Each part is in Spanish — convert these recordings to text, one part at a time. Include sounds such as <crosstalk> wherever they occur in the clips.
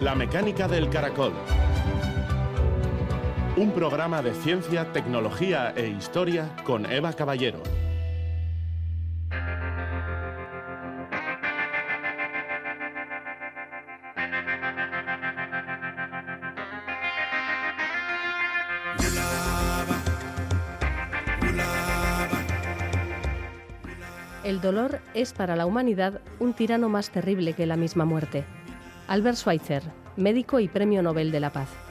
La mecánica del caracol. Un programa de ciencia, tecnología e historia con Eva Caballero. El dolor es para la humanidad un tirano más terrible que la misma muerte. Albert Schweitzer, médico y Premio Nobel de la Paz.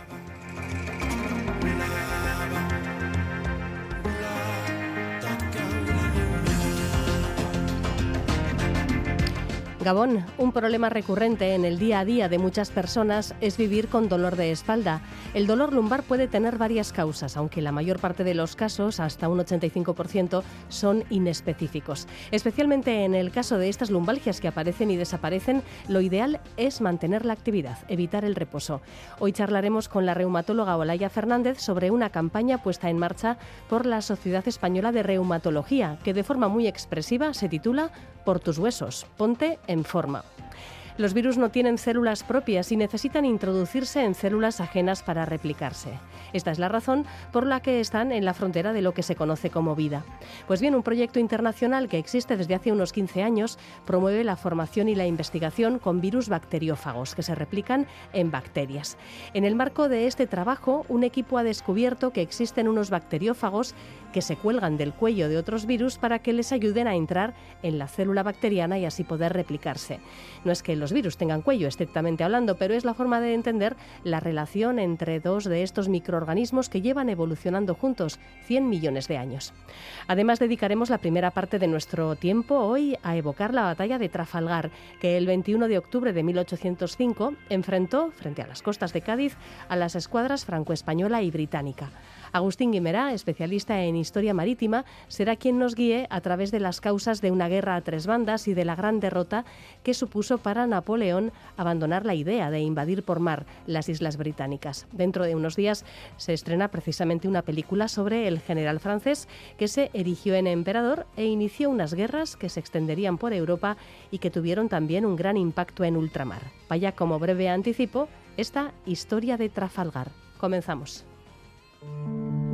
Un problema recurrente en el día a día de muchas personas es vivir con dolor de espalda. El dolor lumbar puede tener varias causas, aunque la mayor parte de los casos, hasta un 85%, son inespecíficos. Especialmente en el caso de estas lumbalgias que aparecen y desaparecen, lo ideal es mantener la actividad, evitar el reposo. Hoy charlaremos con la reumatóloga Olaya Fernández sobre una campaña puesta en marcha por la Sociedad Española de Reumatología, que de forma muy expresiva se titula Por tus huesos, ponte en forma. Los virus no tienen células propias y necesitan introducirse en células ajenas para replicarse. Esta es la razón por la que están en la frontera de lo que se conoce como vida. Pues bien, un proyecto internacional que existe desde hace unos 15 años promueve la formación y la investigación con virus bacteriófagos que se replican en bacterias. En el marco de este trabajo, un equipo ha descubierto que existen unos bacteriófagos que se cuelgan del cuello de otros virus para que les ayuden a entrar en la célula bacteriana y así poder replicarse. No es que los virus tengan cuello, estrictamente hablando, pero es la forma de entender la relación entre dos de estos microorganismos que llevan evolucionando juntos 100 millones de años. Además, dedicaremos la primera parte de nuestro tiempo hoy a evocar la batalla de Trafalgar, que el 21 de octubre de 1805 enfrentó, frente a las costas de Cádiz, a las escuadras franco-española y británica. Agustín Guimerá, especialista en historia marítima, será quien nos guíe a través de las causas de una guerra a tres bandas y de la gran derrota que supuso para Napoleón abandonar la idea de invadir por mar las islas británicas. Dentro de unos días se estrena precisamente una película sobre el general francés que se erigió en emperador e inició unas guerras que se extenderían por Europa y que tuvieron también un gran impacto en ultramar. Vaya como breve anticipo esta historia de Trafalgar. Comenzamos. El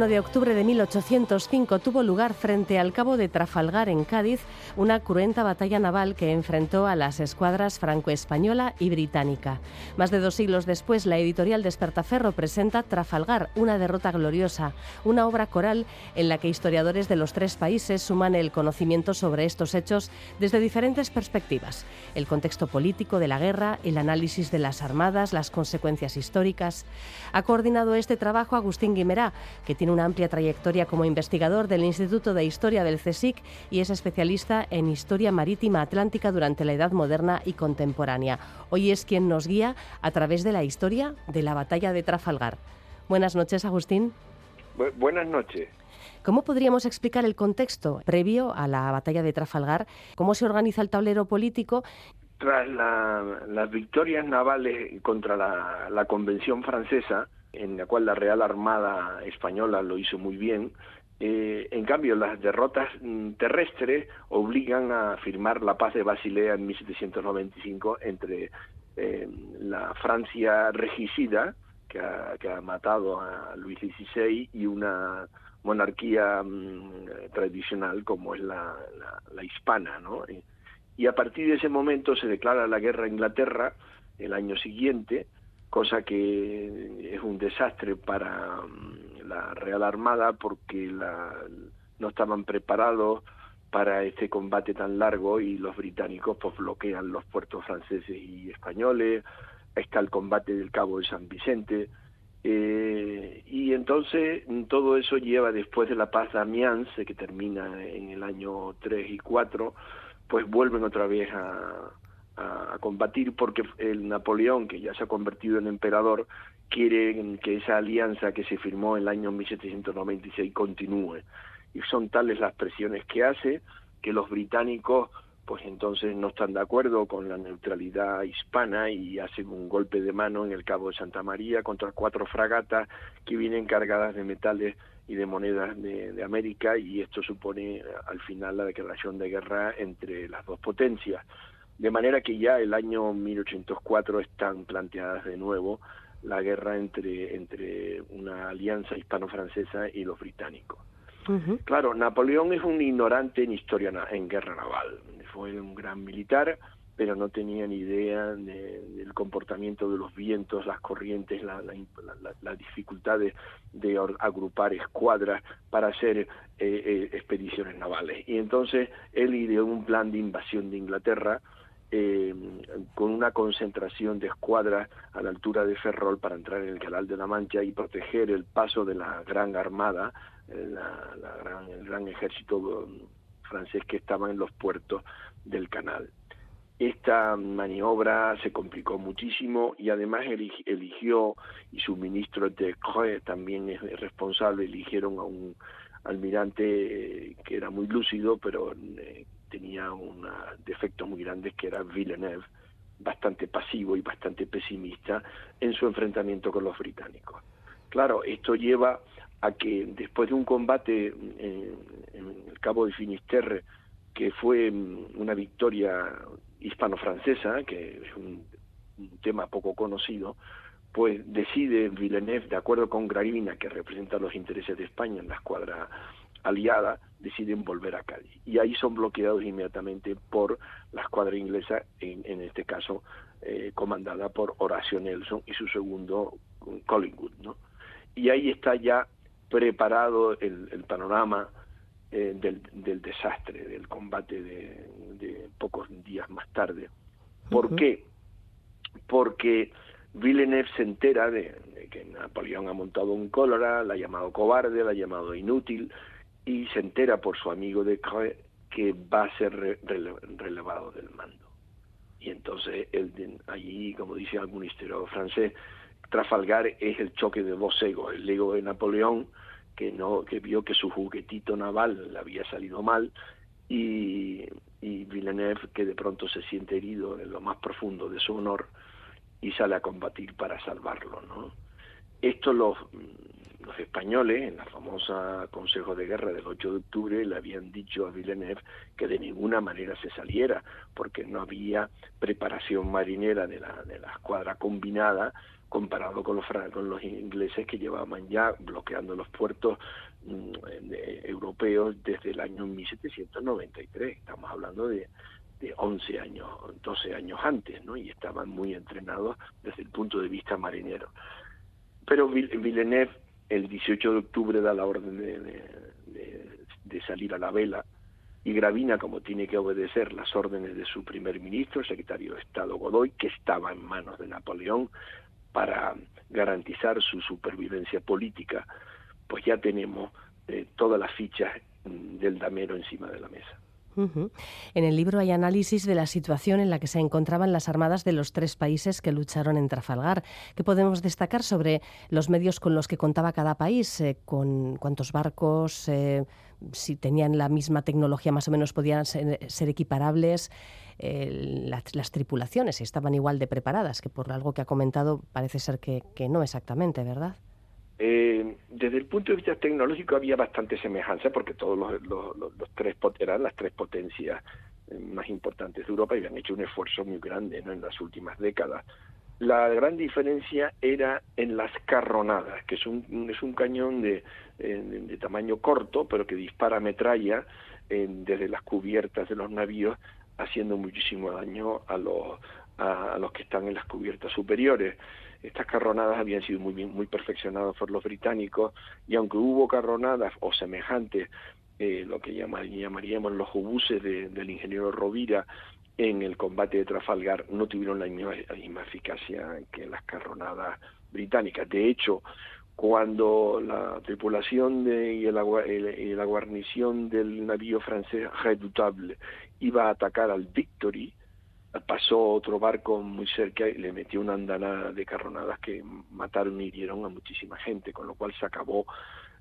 21 de octubre de 1805 tuvo lugar frente al cabo de Trafalgar en Cádiz una cruenta batalla naval que enfrentó a las escuadras franco-española y británica. Más de dos siglos después, la editorial Despertaferro presenta Trafalgar, una derrota gloriosa, una obra coral en la que historiadores de los tres países suman el conocimiento sobre estos hechos desde diferentes perspectivas. El contexto político de la guerra, el análisis de las armadas, las consecuencias históricas. Ha coordinado este trabajo Agustín Guimerá, que tiene una amplia trayectoria como investigador del Instituto de Historia del CSIC y es especialista en historia marítima atlántica durante la Edad Moderna y Contemporánea. Hoy es quien nos guía a través de la historia de la batalla de Trafalgar. Buenas noches, Agustín. buenas noches. ¿Cómo podríamos explicar el contexto previo a la batalla de Trafalgar? ¿Cómo se organiza el tablero político? Tras las victorias navales contra la Convención Francesa, en la cual la Real Armada Española lo hizo muy bien. Eh, en cambio, las derrotas mm, terrestres obligan a firmar la paz de Basilea en 1795 entre eh, la Francia regicida, que ha, matado a Luis XVI, y una monarquía mm, tradicional como es la, la, hispana. ¿no? y a partir de ese momento se declara la guerra a Inglaterra el año siguiente, cosa que es un desastre para mm, la Real Armada porque no estaban preparados para este combate tan largo y los británicos pues bloquean los puertos franceses y españoles, está el combate del Cabo de San Vicente, eh, y entonces todo eso lleva después de la paz de Amiens, que termina en el año 3 y 4, pues vuelven otra vez a, a, combatir porque el Napoleón, que ya se ha convertido en emperador, quiere que esa alianza que se firmó en el año 1796 continúe. Y son tales las presiones que hace que los británicos pues entonces no están de acuerdo con la neutralidad hispana y hacen un golpe de mano en el Cabo de Santa María contra cuatro fragatas que vienen cargadas de metales y de monedas de, de, América y esto supone al final la declaración de guerra entre las dos potencias. De manera que ya el año 1804 están planteadas de nuevo la guerra entre, entre una alianza hispano-francesa y los británicos. Claro, Napoleón es un ignorante en historia, en guerra naval. Fue un gran militar, pero no tenía ni idea del comportamiento de los vientos, las corrientes, la, la, dificultad de, agrupar escuadras para hacer eh, eh, expediciones navales. Y entonces él ideó un plan de invasión de Inglaterra eh, con una concentración de escuadras a la altura de Ferrol para entrar en el Canal de la Mancha y proteger el paso de la Gran Armada, la, gran, el gran ejército francés que estaba en los puertos del canal. Esta maniobra se complicó muchísimo y además eligió, y su ministro de Creux también es responsable, eligieron a un almirante eh, que era muy lúcido, pero eh, tenía un defecto muy grande que era Villeneuve, bastante pasivo y bastante pesimista en su enfrentamiento con los británicos. Claro, esto lleva a que después de un combate en, en el Cabo de Finisterre, que fue mm, una victoria hispano-francesa, que es un, tema poco conocido, pues decide Villeneuve, de acuerdo con Gravina, que representa los intereses de España en la escuadra aliada, deciden volver a Cádiz. Y ahí son bloqueados inmediatamente por la escuadra inglesa, en, este caso eh, comandada por Horacio Nelson y su segundo Collingwood. ¿no? Y ahí está ya preparado el panorama eh, del, del, desastre, del combate de, pocos días más tarde. ¿Por qué? Porque Villeneuve se entera de, que Napoleón ha montado un cólera, la ha llamado cobarde, la ha llamado inútil, y se entera por su amigo de Creux que va a ser relevado del mando. Y entonces él, allí, como dice algún historiador francés, Trafalgar es el choque de dos egos, el ego de Napoleón que no que vio que su juguetito naval le había salido mal y, y Villeneuve que de pronto se siente herido en lo más profundo de su honor y sale a combatir para salvarlo no esto los los españoles en la famosa Consejo de Guerra del 8 de octubre le habían dicho a Villeneuve que de ninguna manera se saliera porque no había preparación marinera de la de la escuadra combinada comparado con los, con los ingleses que llevaban ya bloqueando los puertos mm, europeos desde el año 1793. Estamos hablando de, de 11 años, 12 años antes, ¿no? Y estaban muy entrenados desde el punto de vista marinero. Pero Villeneuve, el 18 de octubre, da la orden de, salir a la vela y Gravina, como tiene que obedecer las órdenes de su primer ministro, el secretario de Estado Godoy, que estaba en manos de Napoleón, para garantizar su supervivencia política, pues ya tenemos eh, todas las fichas mm, del damero encima de la mesa. En el libro hay análisis de la situación en la que se encontraban las armadas de los tres países que lucharon en Trafalgar. ¿Qué podemos destacar sobre los medios con los que contaba cada país? Eh, ¿Con cuántos barcos? Eh, si tenían la misma tecnología, más o menos podían ser, equiparables. las, tripulaciones estaban igual de preparadas, que por algo que ha comentado parece ser que no exactamente, ¿verdad? Eh, desde el punto de vista tecnológico había bastante semejanza porque todos los, los, tres eran las tres potencias eh, más importantes de Europa habían hecho un esfuerzo muy grande en las últimas décadas. La gran diferencia era en las carronadas, que es un, es un cañón de, de, tamaño corto, pero que dispara metralla desde las cubiertas de los navíos, haciendo muchísimo daño a los, a los que están en las cubiertas superiores. Estas carronadas habían sido muy muy perfeccionadas por los británicos y aunque hubo carronadas o semejantes, eh, lo que llamaríamos los obuses del ingeniero Rovira en el combate de Trafalgar, no tuvieron la misma, eficacia que las carronadas británicas. De hecho, cuando la tripulación de, y, la guarnición del navío francés Redoutable iba a atacar al Victory, pasó otro barco muy cerca y le metió una andanada de carronadas que mataron y hirieron a muchísima gente, con lo cual se acabó,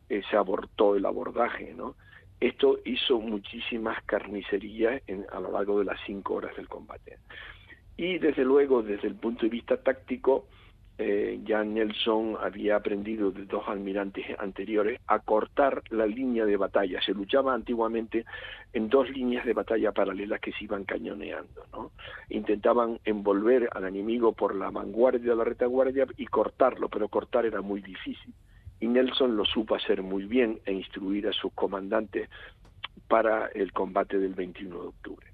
eh, se abortó el abordaje, ¿no? Esto hizo muchísimas carnicerías en, a lo largo de las cinco horas del combate. Y desde luego, desde el punto de vista táctico, eh, ya Nelson había aprendido de dos almirantes anteriores a cortar la línea de batalla. Se luchaba antiguamente en dos líneas de batalla paralelas que se iban cañoneando. ¿no? Intentaban envolver al enemigo por la vanguardia o la retaguardia y cortarlo, pero cortar era muy difícil. Y Nelson lo supo hacer muy bien e instruir a sus comandantes para el combate del 21 de octubre.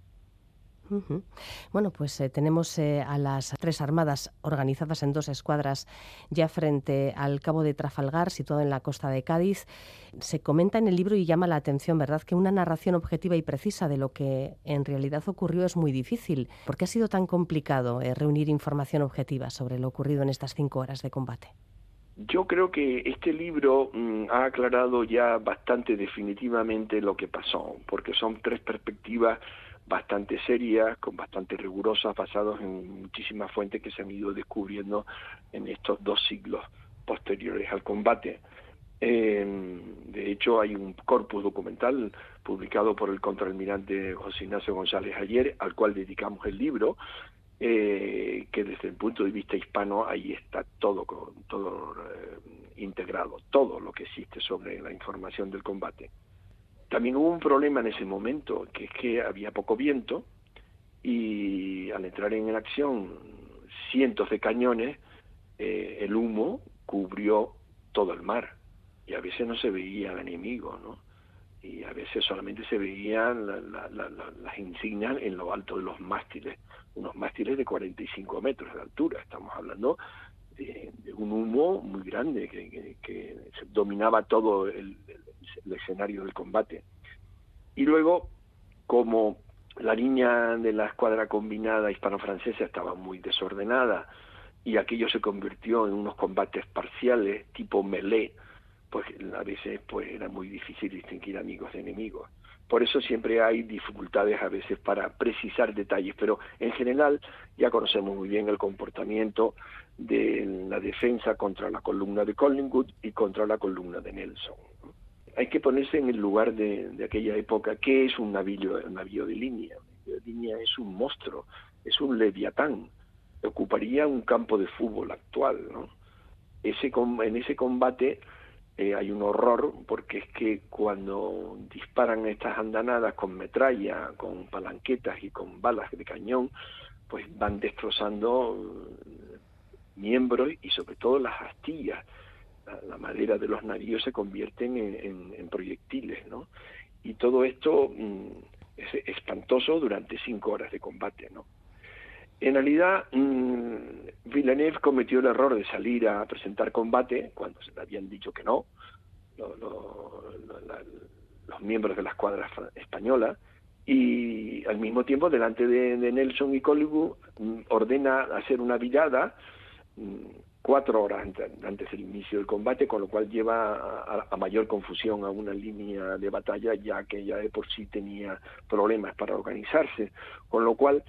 Bueno, pues eh, tenemos eh, a las tres armadas organizadas en dos escuadras ya frente al cabo de Trafalgar, situado en la costa de Cádiz. Se comenta en el libro y llama la atención, ¿verdad?, que una narración objetiva y precisa de lo que en realidad ocurrió es muy difícil. ¿Por qué ha sido tan complicado eh, reunir información objetiva sobre lo ocurrido en estas cinco horas de combate? Yo creo que este libro mm, ha aclarado ya bastante definitivamente lo que pasó, porque son tres perspectivas bastante serias, con bastante rigurosas, basados en muchísimas fuentes que se han ido descubriendo en estos dos siglos posteriores al combate. de hecho, hay un corpus documental publicado por el contraalmirante José Ignacio González ayer, al cual dedicamos el libro, eh, que desde el punto de vista hispano ahí está todo, todo eh, integrado, todo lo que existe sobre la información del combate. También hubo un problema en ese momento, que es que había poco viento y al entrar en acción cientos de cañones, eh, el humo cubrió todo el mar y a veces no se veía al enemigo, ¿no? Y a veces solamente se veían las insignias en lo alto de los mástiles, unos mástiles de 45 metros de altura, estamos hablando de, un humo muy grande que, dominaba todo el, el escenario del combate. Y luego, como la línea de la escuadra combinada hispano-francesa estaba muy desordenada y aquello se convirtió en unos combates parciales tipo melee, pues a veces pues era muy difícil distinguir amigos de enemigos. Por eso siempre hay dificultades a veces para precisar detalles, pero en general ya conocemos muy bien el comportamiento de la defensa contra la columna de Collingwood y contra la columna de Nelson hay que ponerse en el lugar de, aquella época. ¿Qué es un navío, navío de línea? Un navío de línea es un monstruo, es un leviatán. Ocuparía un campo de fútbol actual. ¿no? Ese, en ese combate eh, hay un horror porque es que cuando disparan estas andanadas con metralla, con palanquetas y con balas de cañón, pues van destrozando miembros y sobre todo las astillas la, madera de los navíos se convierten en, proyectiles, ¿no? Y todo esto mm, es espantoso durante cinco horas de combate, ¿no? En realidad, mmm, Villeneuve cometió el error de salir a presentar combate cuando se le habían dicho que no, los miembros de la escuadra española, y al mismo tiempo, delante de, Nelson y Collingwood, mm, ordena hacer una virada mm, cuatro horas antes del inicio del combate, con lo cual lleva a, mayor confusión a una línea de batalla, ya que ya de por sí tenía problemas para organizarse, con lo cual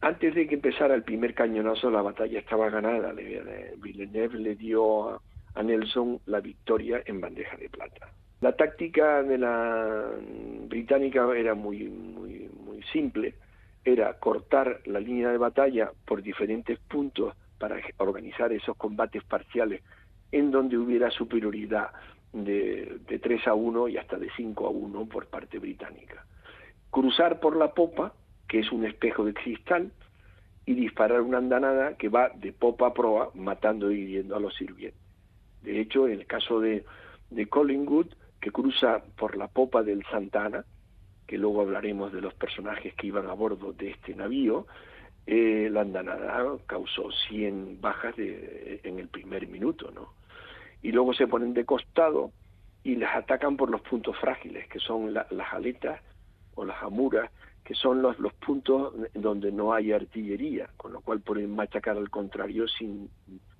antes de que empezara el primer cañonazo la batalla estaba ganada. Villeneuve le dio a, a Nelson la victoria en bandeja de plata. La táctica de la británica era muy muy muy simple, era cortar la línea de batalla por diferentes puntos para organizar esos combates parciales en donde hubiera superioridad de, de 3 a 1 y hasta de 5 a 1 por parte británica. Cruzar por la popa, que es un espejo de cristal, y disparar una andanada que va de popa a proa, matando y hiriendo a los sirvientes. De hecho, en el caso de, de Collingwood, que cruza por la popa del Santana, que luego hablaremos de los personajes que iban a bordo de este navío, eh, la andanada causó 100 bajas de, en el primer minuto, ¿no? Y luego se ponen de costado y las atacan por los puntos frágiles, que son las aletas o las amuras, que son los, los puntos donde no hay artillería, con lo cual pueden machacar al contrario sin,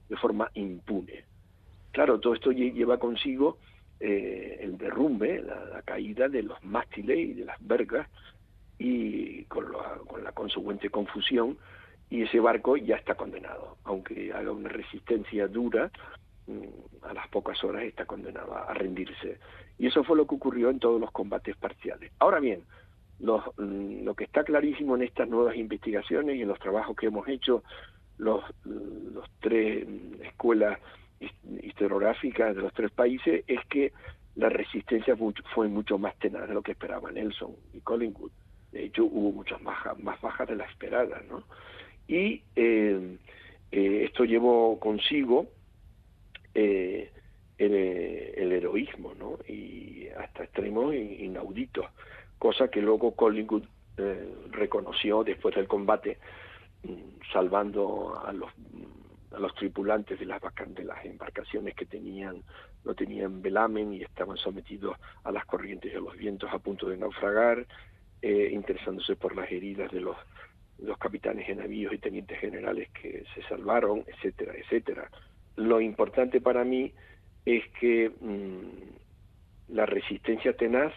de forma impune. Claro, todo esto lleva consigo eh, el derrumbe, la, la, caída de los mástiles y de las vergas y con la consecuente confusión y ese barco ya está condenado, aunque haga una resistencia dura, mm, a las pocas horas está condenado a rendirse. Y eso fue lo que ocurrió en todos los combates parciales. Ahora bien, mm, lo que está clarísimo en estas nuevas investigaciones y en los trabajos que hemos hecho, los, los tres mm, escuelas historiográficas de los tres países, es que la resistencia fue mucho más tenaz de lo que esperaban Nelson y Collingwood. De hecho, hubo muchas bajas, más bajas de las esperadas, ¿no? Y eh, eh, esto llevó consigo eh, el, heroísmo, ¿no? Y hasta extremos inauditos, cosa que luego Collingwood reconoció después del combate, mm, salvando a los a los tripulantes de las, de las embarcaciones que tenían no tenían velamen y estaban sometidos a las corrientes de los vientos a punto de naufragar, interesándose por las heridas de los los capitanes de navíos y tenientes generales que se salvaron, etcétera, etcétera. Lo importante para mí es que mm, la resistencia tenaz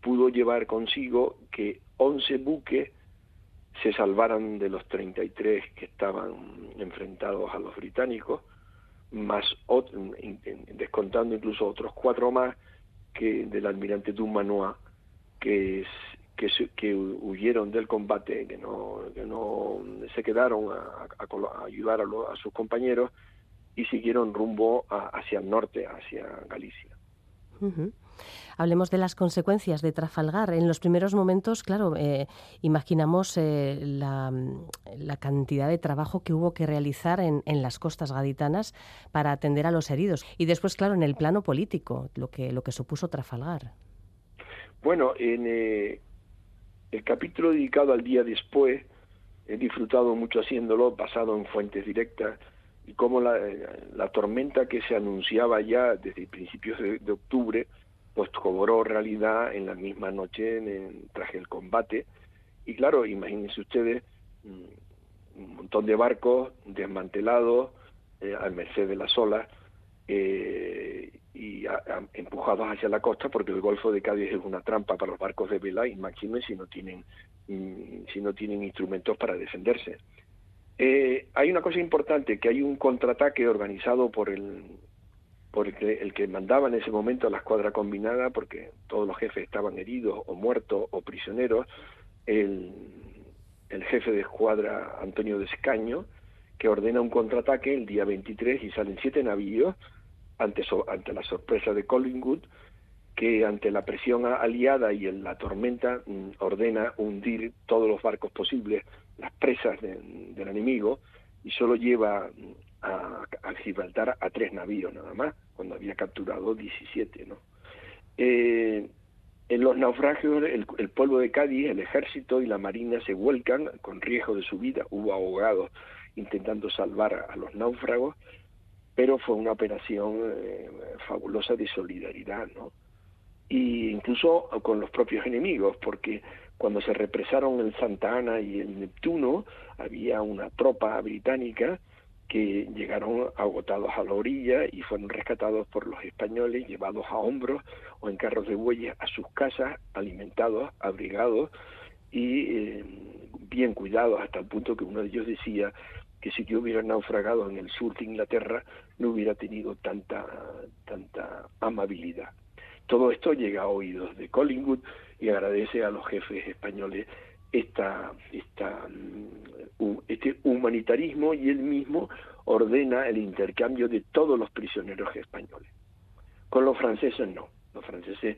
pudo llevar consigo que 11 buques se salvaran de los 33 que estaban enfrentados a los británicos, más descontando incluso otros cuatro más que del almirante Dumanois, que que, que huyeron del combate, que no, que no se quedaron a, ayudar a, sus compañeros y siguieron rumbo hacia el norte, hacia Galicia. Hablemos de las consecuencias de Trafalgar. En los primeros momentos, claro, eh, imaginamos eh, la, la, cantidad de trabajo que hubo que realizar en, en, las costas gaditanas para atender a los heridos. Y después, claro, en el plano político, lo que, lo que supuso Trafalgar. Bueno, en, eh, el capítulo dedicado al día después, he disfrutado mucho haciéndolo, basado en fuentes directas, y cómo la, la tormenta que se anunciaba ya desde principios de, octubre, pues cobró realidad en la misma noche en, tras el combate. Y claro, imagínense ustedes, mm, un montón de barcos desmantelados eh, al merced de las olas, eh, y empujados hacia la costa porque el Golfo de Cádiz es una trampa para los barcos de vela y máxime si no tienen mm, si no tienen instrumentos para defenderse. Eh, hay una cosa importante que hay un contraataque organizado por el por el que, el que mandaba en ese momento la escuadra combinada porque todos los jefes estaban heridos o muertos o prisioneros el, el jefe de escuadra Antonio de Escaño que ordena un contraataque el día 23 y salen siete navíos ante, ante la sorpresa de Collingwood, que ante la presión aliada y en la tormenta mm, ordena hundir todos los barcos posibles, las presas del enemigo, y solo lleva mm, a, Gibraltar a tres navíos nada más, cuando había capturado 17. ¿no? Eh, en los naufragios, el, pueblo de Cádiz, el ejército y la marina se vuelcan con riesgo de su vida. Hubo abogados intentando salvar a los náufragos pero fue una operación eh, fabulosa de solidaridad, ¿no? Y incluso con los propios enemigos, porque cuando se represaron el Santa Ana y el Neptuno, había una tropa británica que llegaron agotados a la orilla y fueron rescatados por los españoles, llevados a hombros o en carros de bueyes a sus casas, alimentados, abrigados y eh, bien cuidados, hasta el punto que uno de ellos decía que si yo hubiera naufragado en el sur de Inglaterra no hubiera tenido tanta, tanta amabilidad. Todo esto llega a oídos de Collingwood y agradece a los jefes españoles esta, esta, mm, este humanitarismo y él mismo ordena el intercambio de todos los prisioneros españoles. Con los franceses no. Los franceses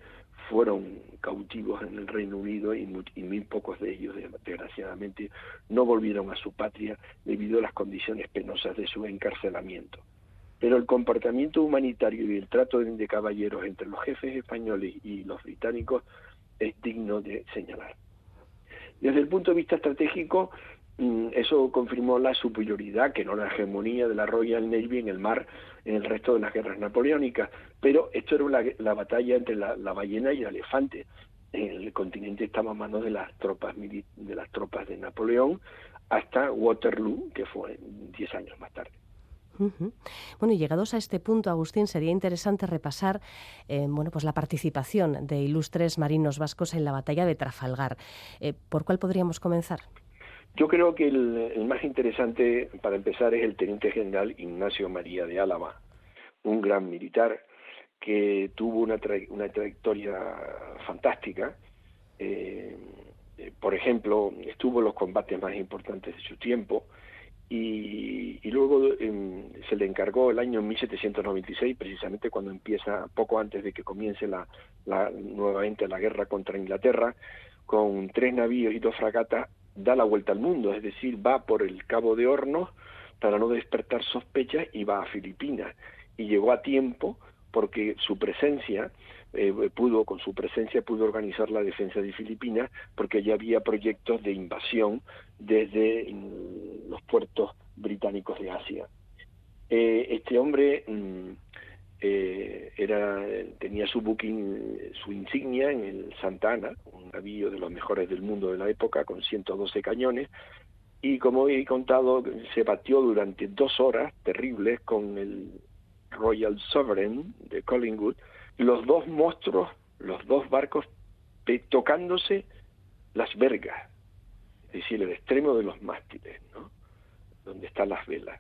fueron cautivos en el Reino Unido y muy, pocos de ellos, desgraciadamente, no volvieron a su patria debido a las condiciones penosas de su encarcelamiento. Pero el comportamiento humanitario y el trato de caballeros entre los jefes españoles y los británicos es digno de señalar. Desde el punto de vista estratégico, eso confirmó la superioridad, que no la hegemonía de la Royal Navy en el mar en el resto de las guerras napoleónicas, pero esto era la, batalla entre la, ballena y el elefante. El continente estaba a manos de las tropas de las tropas de Napoleón hasta Waterloo, que fue 10 años más tarde. Bueno, y llegados a este punto, Agustín, sería interesante repasar eh, bueno, pues la participación de ilustres marinos vascos en la batalla de Trafalgar. Eh, ¿Por cuál podríamos comenzar? Yo creo que el, más interesante, para empezar, es el teniente general Ignacio María de Álava, un gran militar que tuvo una, una trayectoria fantástica. Eh, por ejemplo, estuvo en los combates más importantes de su tiempo, y, luego em, se le encargó el año 1796, precisamente cuando empieza, poco antes de que comience la, nuevamente la guerra contra Inglaterra, con tres navíos y dos fragatas, da la vuelta al mundo, es decir, va por el Cabo de Hornos para no despertar sospechas y va a Filipinas. Y llegó a tiempo porque su presencia eh, pudo, con su presencia, pudo organizar la defensa de Filipinas, porque ya había proyectos de invasión desde mm, los puertos británicos de Asia. Eh, este hombre mm, eh, era, tenía su booking, su insignia en el Santa Ana, un navío de los mejores del mundo de la época, con 112 cañones, y como he contado, se batió durante dos horas terribles con el Royal Sovereign de Collingwood, los dos monstruos, los dos barcos tocándose las vergas, es decir, el extremo de los mástiles, ¿no? donde están las velas.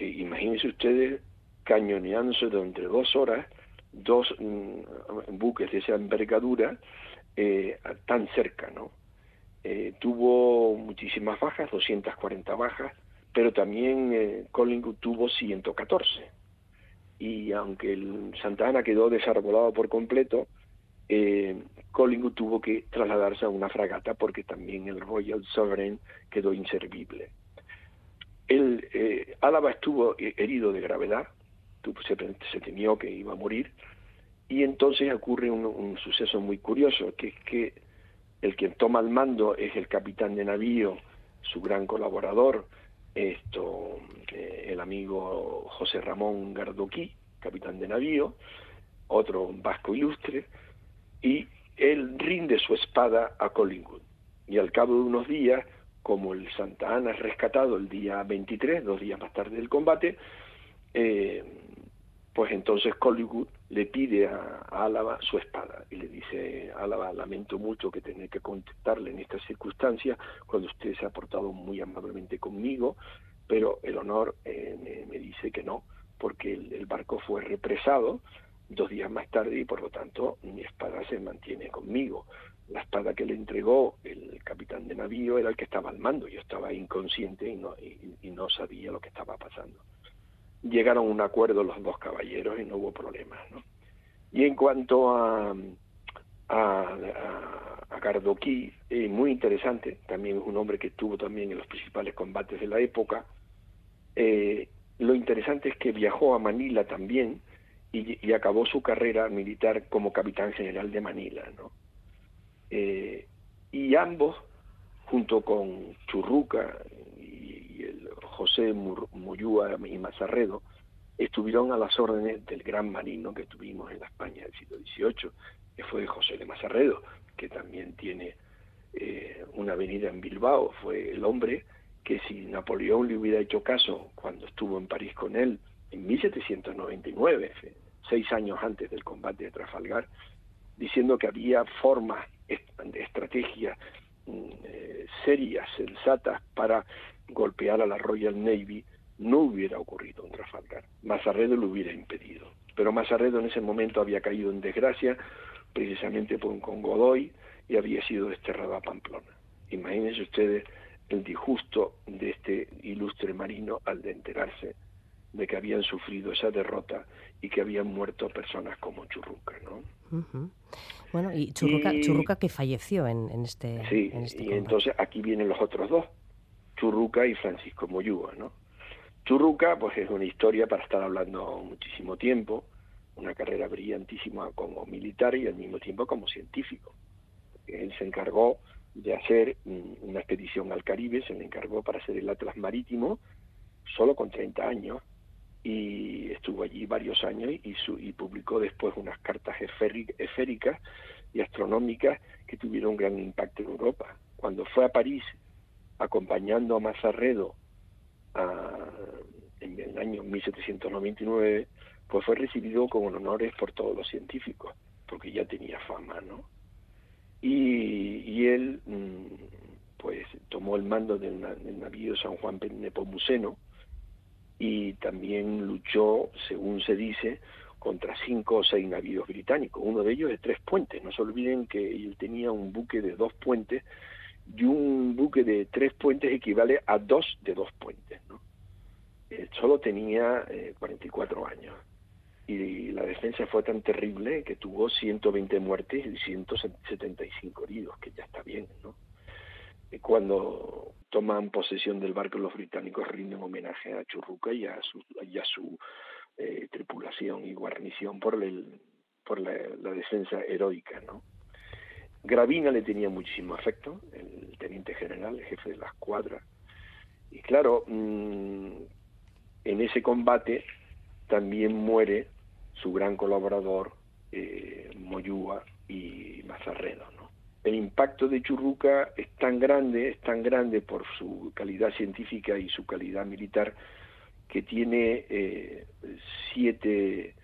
E imagínense ustedes cañoneándose durante dos horas dos mm, buques de esa envergadura eh, tan cerca, ¿no? Eh, tuvo muchísimas bajas, 240 bajas, pero también eh, Collingwood tuvo 114 y aunque el Santa Ana quedó desarbolado por completo, Collingwood tuvo que trasladarse a una fragata porque también el Royal Sovereign quedó inservible. El, Álava estuvo herido de gravedad, se, temió que iba a morir, y entonces ocurre un, suceso muy curioso, que es que el que toma el mando es el capitán de navío, su gran colaborador, esto eh, el amigo José Ramón Gardoquí, capitán de navío, otro vasco ilustre, y él rinde su espada a Collingwood. Y al cabo de unos días, como el Santa Ana es rescatado el día 23, dos días más tarde del combate, eh, pues entonces Collingwood le pide a, Álava su espada y le dice, Álava, lamento mucho que tener que contestarle en estas circunstancias cuando usted se ha portado muy amablemente conmigo, pero el honor eh, me, dice que no, porque el, barco fue represado dos días más tarde y por lo tanto mi espada se mantiene conmigo. La espada que le entregó el capitán de navío era el que estaba al mando, yo estaba inconsciente y no, y no sabía lo que estaba pasando llegaron a un acuerdo los dos caballeros y no hubo problemas. ¿no? Y en cuanto a, a, a, Gardoquí, eh, muy interesante, también es un hombre que estuvo también en los principales combates de la época. Eh, lo interesante es que viajó a Manila también y, acabó su carrera militar como capitán general de Manila. ¿no? Eh, y ambos, junto con Churruca José Muyúa y Mazarredo, estuvieron a las órdenes del gran marino que tuvimos en la España del siglo XVIII, que fue José de Mazarredo, que también tiene eh, una avenida en Bilbao, fue el hombre que si Napoleón le hubiera hecho caso cuando estuvo en París con él en 1799, seis años antes del combate de Trafalgar, diciendo que había formas de estrategia eh, serias, sensatas, para golpear a la Royal Navy no hubiera ocurrido en Trafalgar. Mazarredo lo hubiera impedido. Pero Mazarredo en ese momento había caído en desgracia precisamente con Godoy y había sido desterrado a Pamplona. Imagínense ustedes el disgusto de este ilustre marino al de enterarse de que habían sufrido esa derrota y que habían muerto personas como Churruca, ¿no? Bueno, y Churruca, que falleció en, este Sí, este y entonces aquí vienen los otros dos, Churruca y Francisco Moyúa, ¿no? Churruca, pues es una historia para estar hablando muchísimo tiempo, una carrera brillantísima como militar y al mismo tiempo como científico. Él se encargó de hacer una expedición al Caribe, se le encargó para hacer el Atlas Marítimo, solo con 30 años, y estuvo allí varios años y, y publicó después unas cartas esféricas y astronómicas que tuvieron un gran impacto en Europa. Cuando fue a París acompañando a Mazarredo en en el año 1799, pues fue recibido con honores por todos los científicos, porque ya tenía fama, ¿no? Y, él, mm, pues, tomó el mando del, navío San Juan Nepomuceno y también luchó, según se dice, contra cinco o seis navíos británicos. Uno de ellos de tres puentes. No se olviden que él tenía un buque de dos puentes y un buque de tres puentes equivale a dos de dos puentes. ¿no? Eh, solo tenía 44 eh, años y la defensa fue tan terrible que tuvo 120 muertes y 175 heridos, que ya está bien, ¿no? Cuando toman posesión del barco los británicos rinden homenaje a Churruca y a su, eh, tripulación y guarnición por, por la, defensa heroica. Gravina le tenía muchísimo afecto, el teniente general, el jefe de la escuadra, y claro, mm, en ese combate también muere su gran colaborador eh, Moyúa y Mazarredo. El impacto de Churruca es tan grande, es tan grande por su calidad científica y su calidad militar, que tiene eh, siete,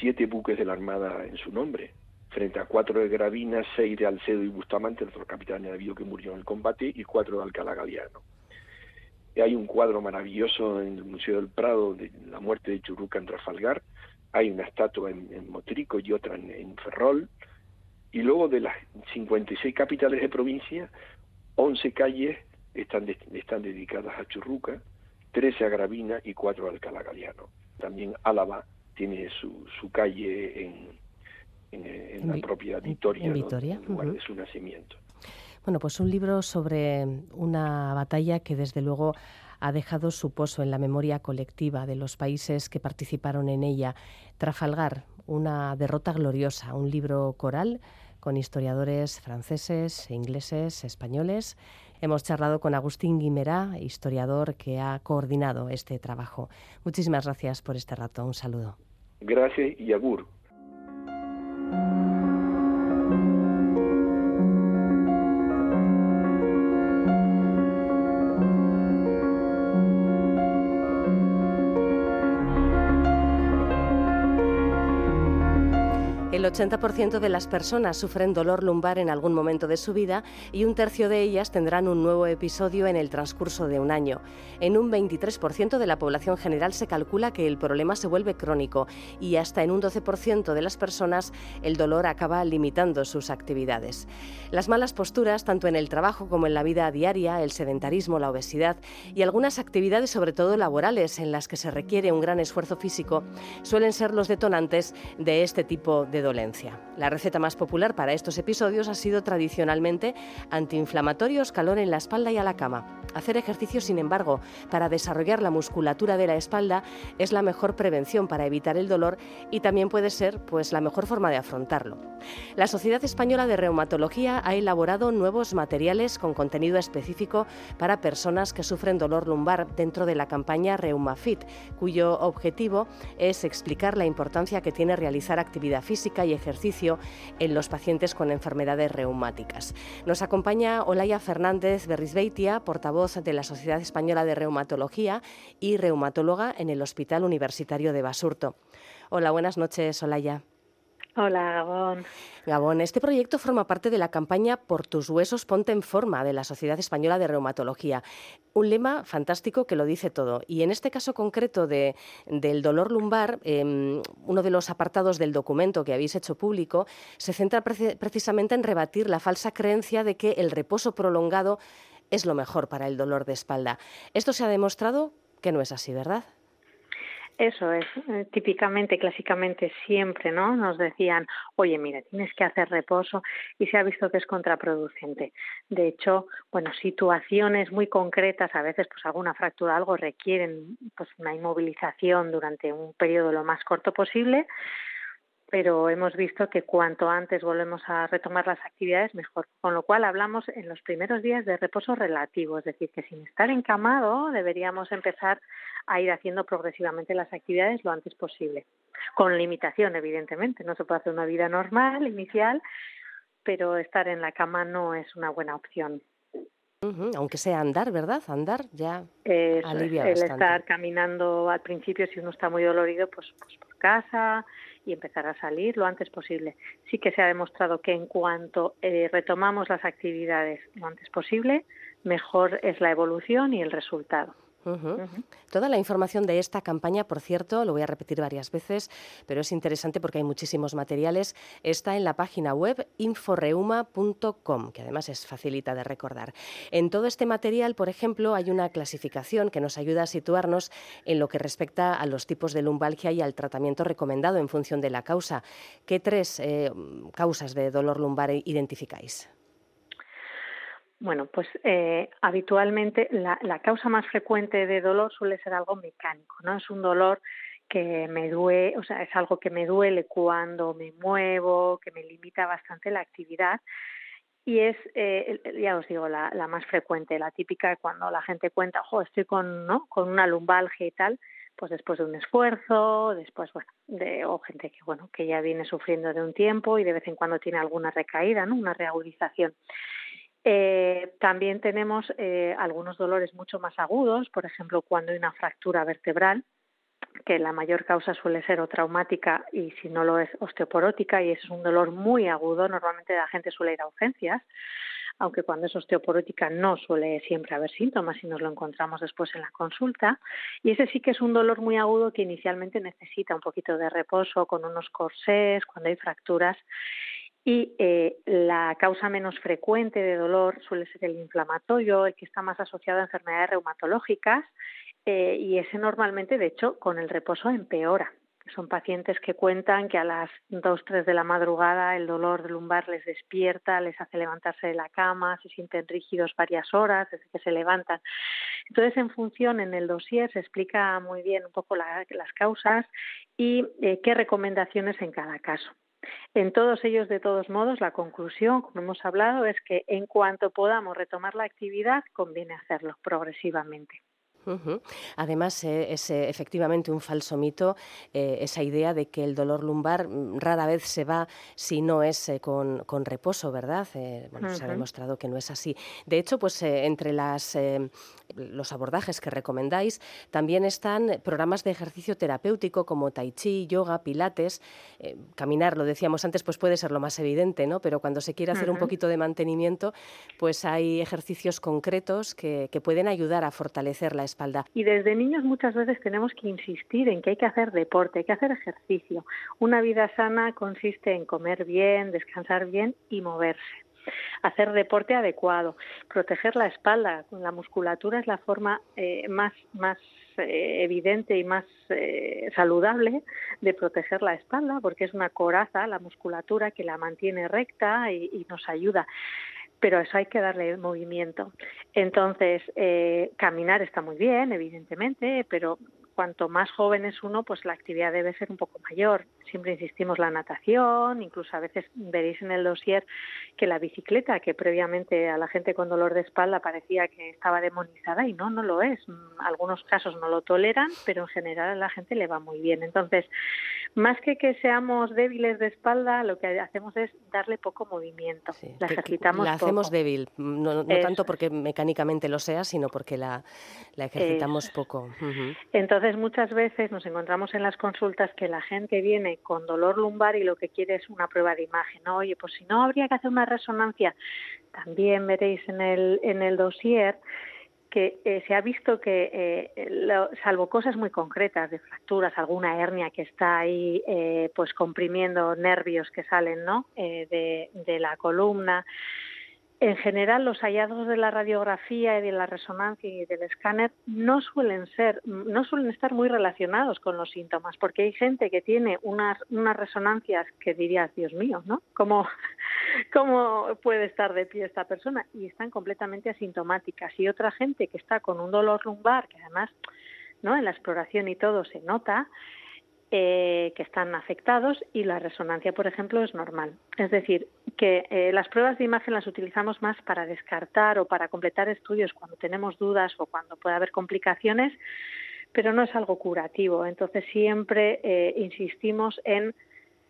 siete buques de la Armada en su nombre, frente a cuatro de Gravina, seis de Alcedo y Bustamante, otro capitán de navío que murió en el combate, y cuatro de Alcalá Galiano. Hay un cuadro maravilloso en el Museo del Prado de la muerte de Churruca en Trafalgar, hay una estatua en, Motrico y otra en, Ferrol, y luego de las 56 capitales de provincia, 11 calles están, están dedicadas a Churruca, 13 a Gravina y 4 a Alcalá Galiano. También Álava tiene su, su calle en, en, la propia Vitoria, en Vitoria. lugar de su nacimiento. Bueno, pues un libro sobre una batalla que desde luego ha dejado su pozo en la memoria colectiva de los países que participaron en ella. Trafalgar, una derrota gloriosa, un libro coral con historiadores franceses, ingleses, españoles. Hemos charlado con Agustín Guimerá, historiador que ha coordinado este trabajo. Muchísimas gracias por este rato. Un saludo. Gracias y agur. 80% de las personas sufren dolor lumbar en algún momento de su vida y un tercio de ellas tendrán un nuevo episodio en el transcurso de un año. En un 23% de la población general se calcula que el problema se vuelve crónico y hasta en un 12% de las personas el dolor acaba limitando sus actividades. Las malas posturas, tanto en el trabajo como en la vida diaria, el sedentarismo, la obesidad y algunas actividades, sobre todo laborales, en las que se requiere un gran esfuerzo físico, suelen ser los detonantes de este tipo de dolor la receta más popular para estos episodios ha sido tradicionalmente antiinflamatorios, calor en la espalda y a la cama. Hacer ejercicio, sin embargo, para desarrollar la musculatura de la espalda es la mejor prevención para evitar el dolor y también puede ser pues la mejor forma de afrontarlo. La Sociedad Española de Reumatología ha elaborado nuevos materiales con contenido específico para personas que sufren dolor lumbar dentro de la campaña ReumaFit, cuyo objetivo es explicar la importancia que tiene realizar actividad física y ejercicio en los pacientes con enfermedades reumáticas. Nos acompaña Olaya Fernández Berrisbeitia, portavoz de la Sociedad Española de Reumatología y reumatóloga en el Hospital Universitario de Basurto. Hola, buenas noches, Olaya. Hola, Gabón. Gabón, este proyecto forma parte de la campaña Por tus huesos, ponte en forma de la Sociedad Española de Reumatología. Un lema fantástico que lo dice todo. Y en este caso concreto de, del dolor lumbar, em, uno de los apartados del documento que habéis hecho público se centra precisamente en rebatir la falsa creencia de que el reposo prolongado es lo mejor para el dolor de espalda. Esto se ha demostrado que no es así, ¿verdad? Eso es, eh, típicamente, clásicamente siempre, ¿no? Nos decían, oye, mira, tienes que hacer reposo y se ha visto que es contraproducente. De hecho, bueno, situaciones muy concretas, a veces pues alguna fractura, algo requieren pues una inmovilización durante un periodo lo más corto posible, pero hemos visto que cuanto antes volvemos a retomar las actividades, mejor. Con lo cual hablamos en los primeros días de reposo relativo, es decir, que sin estar encamado deberíamos empezar a ir haciendo progresivamente las actividades lo antes posible. Con limitación, evidentemente, no se puede hacer una vida normal, inicial, pero estar en la cama no es una buena opción. Aunque sea andar, ¿verdad? Andar ya alivia el estar caminando al principio, si uno está muy dolorido, pues, pues por casa y empezar a salir lo antes posible. Sí que se ha demostrado que en cuanto eh, retomamos las actividades lo antes posible, mejor es la evolución y el resultado. Toda la información de esta campaña, por cierto, lo voy a repetir varias veces, pero es interesante porque hay muchísimos materiales, está en la página web inforeuma.com, que además es facilita de recordar. En todo este material, por ejemplo, hay una clasificación que nos ayuda a situarnos en lo que respecta a los tipos de lumbalgia y al tratamiento recomendado en función de la causa. ¿Qué tres eh, causas de dolor lumbar identificáis? Bueno, pues eh, habitualmente la, causa más frecuente de dolor suele ser algo mecánico, ¿no? Es un dolor que me duele, o sea, es algo que me duele cuando me muevo, que me limita bastante la actividad. Y es, eh, ya os digo, la, más frecuente, la típica cuando la gente cuenta, ojo, estoy con, ¿no? con una lumbalgia y tal, pues después de un esfuerzo, después, bueno, de, o gente que, bueno, que ya viene sufriendo de un tiempo y de vez en cuando tiene alguna recaída, ¿no? Una reagudización. Eh, también tenemos eh, algunos dolores mucho más agudos, por ejemplo, cuando hay una fractura vertebral, que la mayor causa suele ser o traumática y si no lo es osteoporótica y eso es un dolor muy agudo, normalmente la gente suele ir a urgencias, aunque cuando es osteoporótica no suele siempre haber síntomas y nos lo encontramos después en la consulta. Y ese sí que es un dolor muy agudo que inicialmente necesita un poquito de reposo con unos corsés, cuando hay fracturas y eh, la causa menos frecuente de dolor suele ser el inflamatorio, el que está más asociado a enfermedades reumatológicas eh, y ese normalmente, de hecho, con el reposo empeora. Son pacientes que cuentan que a las 2, 3 de la madrugada el dolor de lumbar les despierta, les hace levantarse de la cama, se sienten rígidos varias horas desde que se levantan. Entonces, en función, en el dossier se explica muy bien un poco las causas y eh, qué recomendaciones en cada caso. En todos ellos, de todos modos, la conclusión, como hemos hablado, es que en cuanto podamos retomar la actividad, conviene hacerlo progresivamente. Además, eh, es eh, efectivamente un falso mito eh, esa idea de que el dolor lumbar mm, rara vez se va si no es con, reposo, ¿verdad? bueno, se ha demostrado que no es así. De hecho, pues entre las, los abordajes que recomendáis también están programas de ejercicio terapéutico como tai chi, yoga, pilates. caminar, lo decíamos antes, pues puede ser lo más evidente, ¿no? Pero cuando se quiere hacer un poquito de mantenimiento, pues hay ejercicios concretos que, que pueden ayudar a fortalecer la Y desde niños muchas veces tenemos que insistir en que hay que hacer deporte, hay que hacer ejercicio. Una vida sana consiste en comer bien, descansar bien y moverse hacer deporte adecuado, proteger la espalda. La musculatura es la forma eh, más, más eh, evidente y más eh, saludable de proteger la espalda, porque es una coraza, la musculatura, que la mantiene recta y nos ayuda pero eso hay que darle movimiento. Entonces, eh, caminar está muy bien, evidentemente, pero cuanto más joven es uno, pues la actividad debe ser un poco mayor. Siempre insistimos la natación, incluso a veces veréis en el dossier que la bicicleta, que previamente a la gente con dolor de espalda parecía que estaba demonizada y no, no lo es. Algunos casos no lo toleran, pero en general a la gente le va muy bien. Entonces, más que que seamos débiles de espalda, lo que hacemos es darle poco movimiento. la ejercitamos La hacemos débil, no, tanto porque mecánicamente lo sea, sino porque la, ejercitamos poco. Entonces, muchas veces nos encontramos en las consultas que la gente viene con dolor lumbar y lo que quiere es una prueba de imagen. Oye, pues si no habría que hacer una resonancia. También veréis en el, en el dossier que eh, se ha visto que, eh, salvo cosas muy concretas de fracturas, alguna hernia que está ahí eh, pues comprimiendo nervios que salen ¿no? de, de la columna, en general, los hallazgos de la radiografía y de la resonancia y del escáner no suelen ser, no suelen estar muy relacionados con los síntomas, porque hay gente que tiene unas, unas resonancias que dirías, Dios mío, ¿no? ¿Cómo, <laughs> ¿Cómo puede estar de pie esta persona? Y están completamente asintomáticas. Y otra gente que está con un dolor lumbar, que además, ¿no? En la exploración y todo se nota, eh, que están afectados y la resonancia, por ejemplo, es normal. Es decir, que eh, las pruebas de imagen las utilizamos más para descartar o para completar estudios cuando tenemos dudas o cuando puede haber complicaciones, pero no es algo curativo. Entonces siempre eh, insistimos en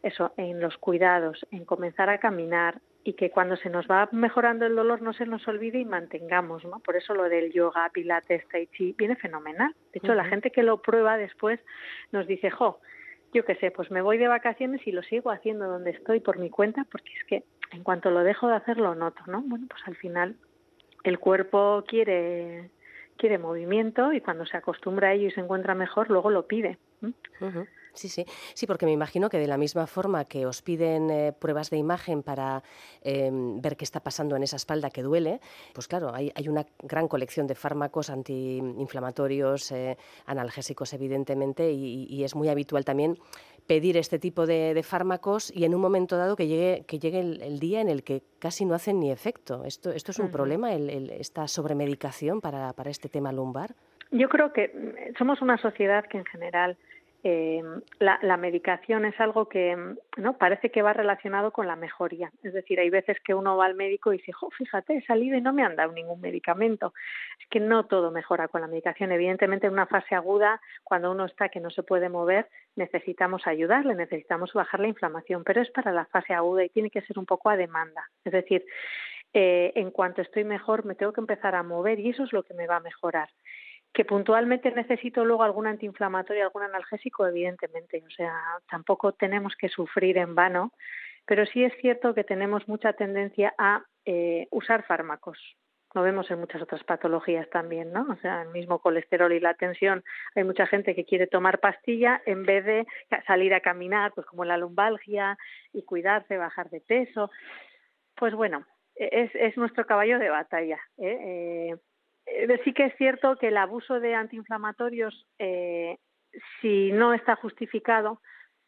eso, en los cuidados, en comenzar a caminar, y que cuando se nos va mejorando el dolor no se nos olvide y mantengamos, ¿no? Por eso lo del yoga, pilates, tai chi viene fenomenal. De hecho, la gente que lo prueba después nos dice, jo, yo qué sé, pues me voy de vacaciones y lo sigo haciendo donde estoy por mi cuenta, porque es que en cuanto lo dejo de hacer lo noto, ¿no? Bueno, pues al final el cuerpo quiere quiere movimiento y cuando se acostumbra a ello y se encuentra mejor, luego lo pide. Sí, sí, sí, porque me imagino que de la misma forma que os piden eh, pruebas de imagen para em, ver qué está pasando en esa espalda que duele, pues claro, hay, una gran colección de fármacos antiinflamatorios, eh, analgésicos, evidentemente, y, es muy habitual también pedir este tipo de, fármacos y en un momento dado que llegue, que llegue el, día en el que casi no hacen ni efecto. ¿Esto, esto es un problema, esta sobremedicación para, para este tema lumbar? Yo creo que mm, somos una sociedad que en general eh, la, medicación es algo que no parece que va relacionado con la mejoría. Es decir, hay veces que uno va al médico y dice, fíjate, he salido y no me han dado ningún medicamento. Es que no todo mejora con la medicación. Evidentemente, en una fase aguda, cuando uno está que no se puede mover, necesitamos ayudarle, necesitamos bajar la inflamación, pero es para la fase aguda y tiene que ser un poco a demanda. Es decir, eh, en cuanto estoy mejor, me tengo que empezar a mover y eso es lo que me va a mejorar que puntualmente necesito luego algún antiinflamatorio, algún analgésico, evidentemente, o sea, tampoco tenemos que sufrir en vano, pero sí es cierto que tenemos mucha tendencia a eh, usar fármacos. Lo vemos en muchas otras patologías también, ¿no? O sea, el mismo colesterol y la tensión. Hay mucha gente que quiere tomar pastilla en vez de salir a caminar, pues como la lumbalgia y cuidarse, bajar de peso. Pues bueno, es, es nuestro caballo de batalla. Eh, eh, sí que es cierto que el abuso de antiinflamatorios, eh, si no está justificado,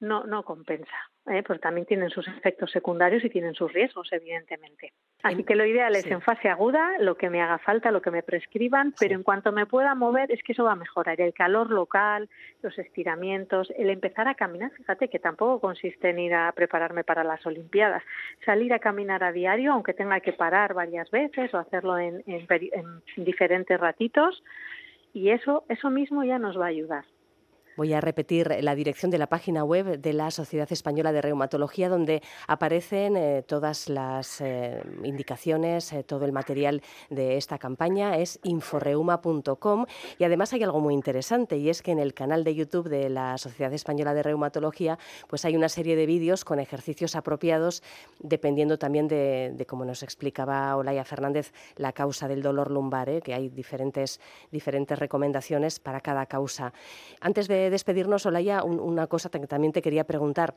no, no compensa, ¿eh? porque también tienen sus efectos secundarios y tienen sus riesgos, evidentemente. Así que lo ideal es en fase aguda, lo que me haga falta, lo que me prescriban, pero en cuanto me pueda mover, es que eso va a mejorar. El calor local, los estiramientos, el empezar a caminar, fíjate que tampoco consiste en ir a prepararme para las Olimpiadas. Salir a caminar a diario, aunque tenga que parar varias veces o hacerlo en, en diferentes ratitos, y eso, eso mismo ya nos va a ayudar. Voy a repetir la dirección de la página web de la Sociedad Española de Reumatología, donde aparecen eh, todas las eh, indicaciones, eh, todo el material de esta campaña. Es inforeuma.com y además hay algo muy interesante y es que en el canal de YouTube de la Sociedad Española de Reumatología pues hay una serie de vídeos con ejercicios apropiados dependiendo también de, como nos explicaba Olaya Fernández, la causa del dolor lumbar, que hay diferentes, diferentes recomendaciones para cada causa. Antes de despedirnos, Olaya, una cosa que también te quería preguntar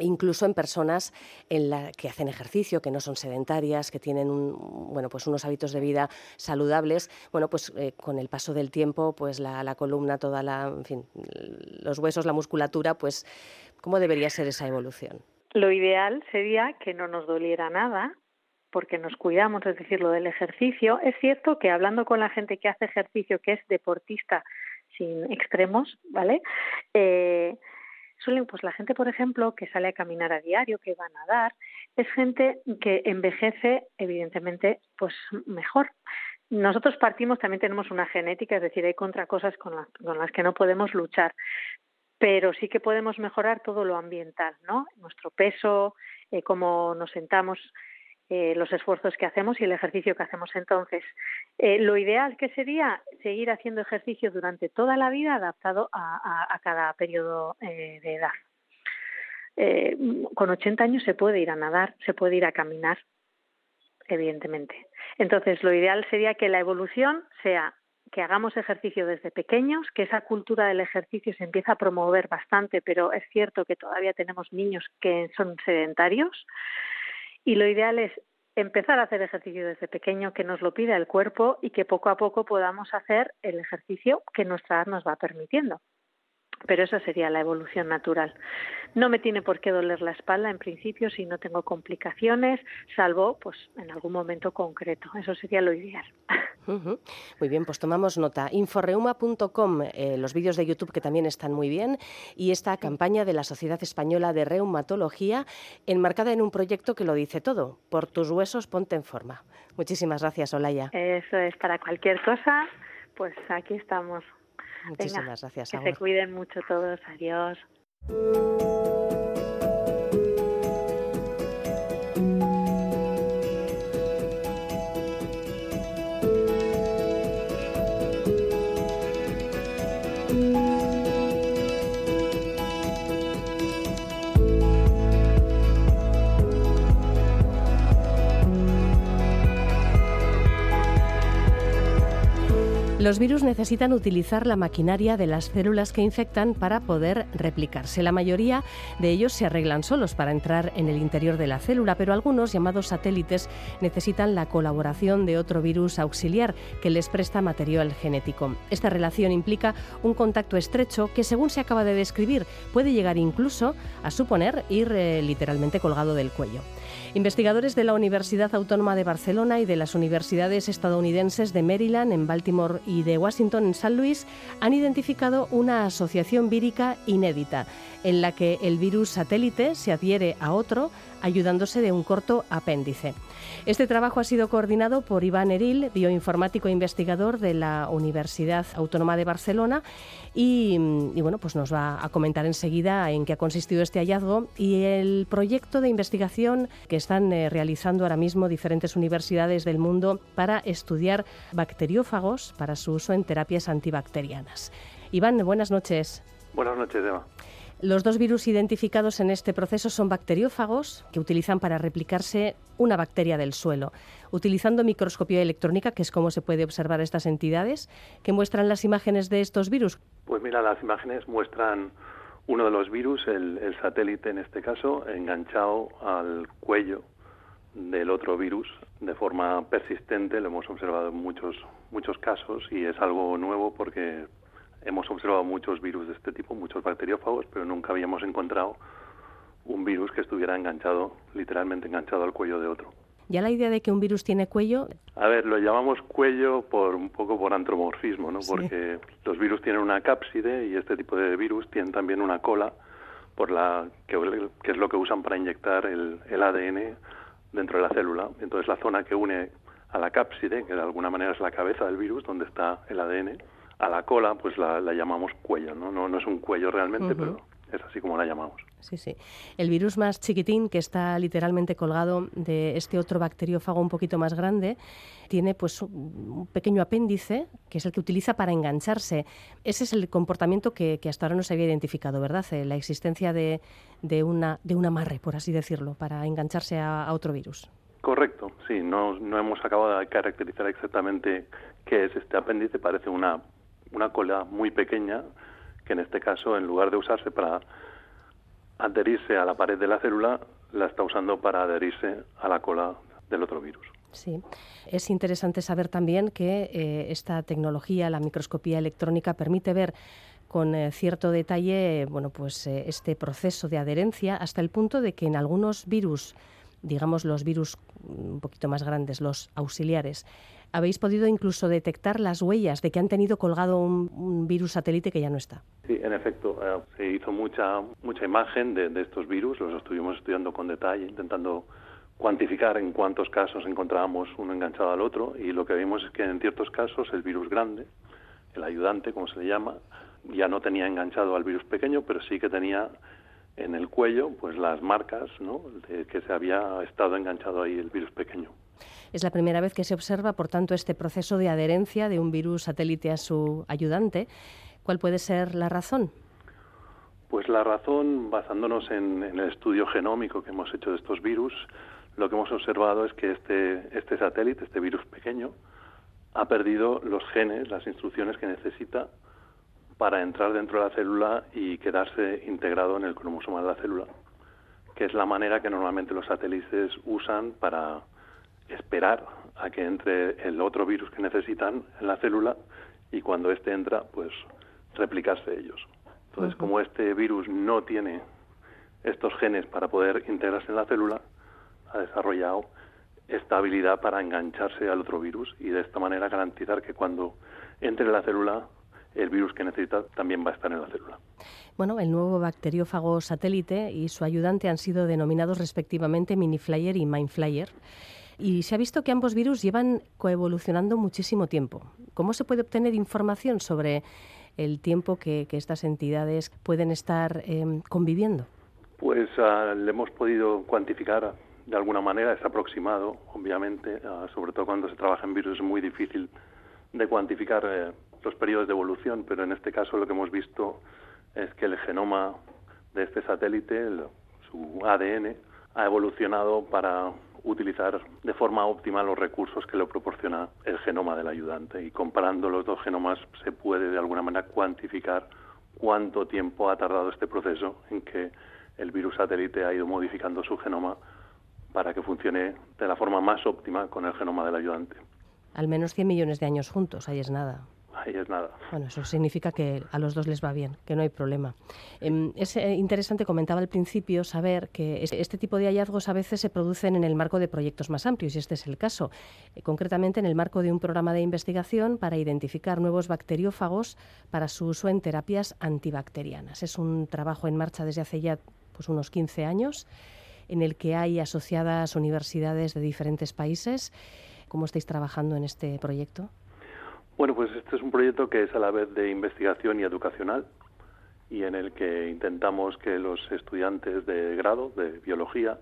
incluso en personas en la, que hacen ejercicio, que no son sedentarias, que tienen bueno, pues unos hábitos de vida saludables, bueno, pues eh, con el paso del tiempo, pues la, columna, toda la, en fin, los huesos, la musculatura, pues ¿cómo debería ser esa evolución? Lo ideal sería que no nos doliera nada, porque nos cuidamos, es decir, lo del ejercicio. Es cierto que hablando con la gente que hace ejercicio, que es deportista, sin extremos, ¿vale? Eh, suelen, pues la gente, por ejemplo, que sale a caminar a diario, que va a nadar, es gente que envejece, evidentemente, pues mejor. Nosotros partimos, también tenemos una genética, es decir, hay contra cosas con, con las que no podemos luchar, pero sí que podemos mejorar todo lo ambiental, ¿no? Nuestro peso, eh, cómo nos sentamos, eh, los esfuerzos que hacemos y el ejercicio que hacemos entonces. Eh, lo ideal que sería seguir haciendo ejercicio durante toda la vida adaptado a, cada periodo eh, de edad. con 80 años se puede ir a nadar, se puede ir a caminar, evidentemente. Entonces, lo ideal sería que la evolución sea que hagamos ejercicio desde pequeños, que esa cultura del ejercicio se empieza a promover bastante, pero es cierto que todavía tenemos niños que son sedentarios, y lo ideal es empezar a hacer ejercicio desde pequeño, que nos lo pida el cuerpo y que poco a poco podamos hacer el ejercicio que nuestra edad nos va permitiendo. Pero esa sería la evolución natural. No me tiene por qué doler la espalda en principio si no tengo complicaciones, salvo pues en algún momento concreto. Eso sería lo ideal. <laughs> Muy bien, pues tomamos nota. Inforeuma.com, eh, los vídeos de YouTube que también están muy bien, y esta campaña de la Sociedad Española de Reumatología, enmarcada en un proyecto que lo dice todo. Por tus huesos, ponte en forma. Muchísimas gracias, Olaya. Eso es, para cualquier cosa, pues aquí estamos. Muchísimas gracias. Que se cuiden mucho todos. Adiós. Los virus necesitan utilizar la maquinaria de las células que infectan para poder replicarse. La mayoría de ellos se arreglan solos para entrar en el interior de la célula, pero algunos, llamados satélites, necesitan la colaboración de otro virus auxiliar que les presta material genético. Esta relación implica un contacto estrecho que, según se acaba de describir, puede llegar incluso a suponer ir eh, literalmente colgado del cuello. Investigadores de la Universidad Autónoma de Barcelona y de las universidades estadounidenses de Maryland, en Baltimore y de Washington, en San Luis, han identificado una asociación vírica inédita en la que el virus satélite se adhiere a otro ayudándose de un corto apéndice. Este trabajo ha sido coordinado por Iván Eril, bioinformático e investigador de la Universidad Autónoma de Barcelona, y, bueno, pues nos va a comentar enseguida en qué ha consistido este hallazgo y el proyecto de investigación que están eh, realizando ahora mismo diferentes universidades del mundo para estudiar bacteriófagos para su uso en terapias antibacterianas. Iván, buenas noches. Buenas noches, Eva. Los dos virus identificados en este proceso son bacteriófagos que utilizan para replicarse una bacteria del suelo. Utilizando microscopía electrónica, que es como se puede observar estas entidades, que muestran las imágenes de estos virus. Pues mira, las imágenes muestran uno de los virus, el, el satélite en este caso, enganchado al cuello del otro virus de forma persistente. Lo hemos observado en muchos, muchos casos y es algo nuevo porque hemos observado muchos virus de este tipo, muchos bacteriófagos, pero nunca habíamos encontrado un virus que estuviera enganchado, literalmente enganchado al cuello de otro. ¿Ya la idea de que un virus tiene cuello? A ver, lo llamamos cuello por un poco por antromorfismo, ¿no? Porque los virus tienen una cápside y este tipo de virus tienen también una cola por la que, es lo que usan para inyectar el, el ADN dentro de la célula. Entonces la zona que une a la cápside, que de alguna manera es la cabeza del virus, donde está el ADN, a la cola pues la, llamamos cuello, ¿no? ¿no? No es un cuello realmente, pero es así como la llamamos. Sí, sí. El virus más chiquitín, que está literalmente colgado de este otro bacteriófago un poquito más grande, tiene pues un pequeño apéndice, que es el que utiliza para engancharse. Ese es el comportamiento que, hasta ahora no se había identificado, ¿verdad? Eh, la existencia de, de, una, de un amarre, por así decirlo, para engancharse a, a otro virus. Correcto, sí, no, no hemos acabado de caracterizar exactamente qué es este apéndice, parece una una cola muy pequeña que en este caso, en lugar de usarse para adherirse a la pared de la célula, la está usando para adherirse a la cola del otro virus. Sí, es interesante saber también que eh, esta tecnología, la microscopía electrónica, permite ver con eh, cierto detalle, bueno, pues eh, este proceso de adherencia hasta el punto de que en algunos virus, digamos los virus un poquito más grandes, los auxiliares, habéis podido incluso detectar las huellas de que han tenido colgado un, virus satélite que ya no está. Sí, en efecto, eh, se hizo mucha, mucha imagen de, estos virus, los estuvimos estudiando con detalle, intentando cuantificar en cuántos casos encontrábamos uno enganchado al otro y lo que vimos es que en ciertos casos el virus grande, el ayudante, como se le llama, ya no tenía enganchado al virus pequeño, pero sí que tenía en el cuello pues las marcas ¿no? de que se había estado enganchado ahí el virus pequeño. Es la primera vez que se observa, por tanto, este proceso de adherencia de un virus satélite a su ayudante. ¿Cuál puede ser la razón? Pues la razón, basándonos en, el estudio genómico que hemos hecho de estos virus, lo que hemos observado es que este, este satélite, este virus pequeño, ha perdido los genes, las instrucciones que necesita para entrar dentro de la célula y quedarse integrado en el cromosoma de la célula, que es la manera que normalmente los satélites usan para esperar a que entre el otro virus que necesitan en la célula y cuando éste entra, pues replicarse ellos. Entonces, como este virus no tiene estos genes para poder integrarse en la célula, ha desarrollado esta habilidad para engancharse al otro virus y de esta manera garantizar que cuando entre en la célula, el virus que necesita también va a estar en la célula. Bueno, el nuevo bacteriófago satélite y su ayudante han sido denominados respectivamente Miniflyer y Mindflyer. Y se ha visto que ambos virus llevan coevolucionando muchísimo tiempo. ¿Cómo se puede obtener información sobre el tiempo que, estas entidades pueden estar em, conviviendo? Pues uh, le hemos podido cuantificar de alguna manera, es aproximado, obviamente, ah, sobre todo cuando se trabaja en virus es muy difícil de cuantificar eh, los periodos de evolución, pero en este caso lo que hemos visto es que el genoma de este satélite, su ADN, ha evolucionado para utilizar de forma óptima los recursos que le proporciona el genoma del ayudante y comparando los dos genomas se puede de alguna manera cuantificar cuánto tiempo ha tardado este proceso en que el virus satélite ha ido modificando su genoma para que funcione de la forma más óptima con el genoma del ayudante. Al menos 100 millones de años juntos, ahí es nada es nada. Bueno, eso significa que a los dos les va bien, que no hay problema. Em, es eh, interesante, comentaba al principio, saber que este tipo de hallazgos a veces se producen en el marco de proyectos más amplios, y este es el caso. Eh, concretamente, en el marco de un programa de investigación para identificar nuevos bacteriófagos para su uso en terapias antibacterianas. Es un trabajo en marcha desde hace ya pues, unos 15 años, en el que hay asociadas universidades de diferentes países. ¿Cómo estáis trabajando en este proyecto? Bueno, pues este es un proyecto que es a la vez de investigación y educacional y en el que intentamos que los estudiantes de grado de biología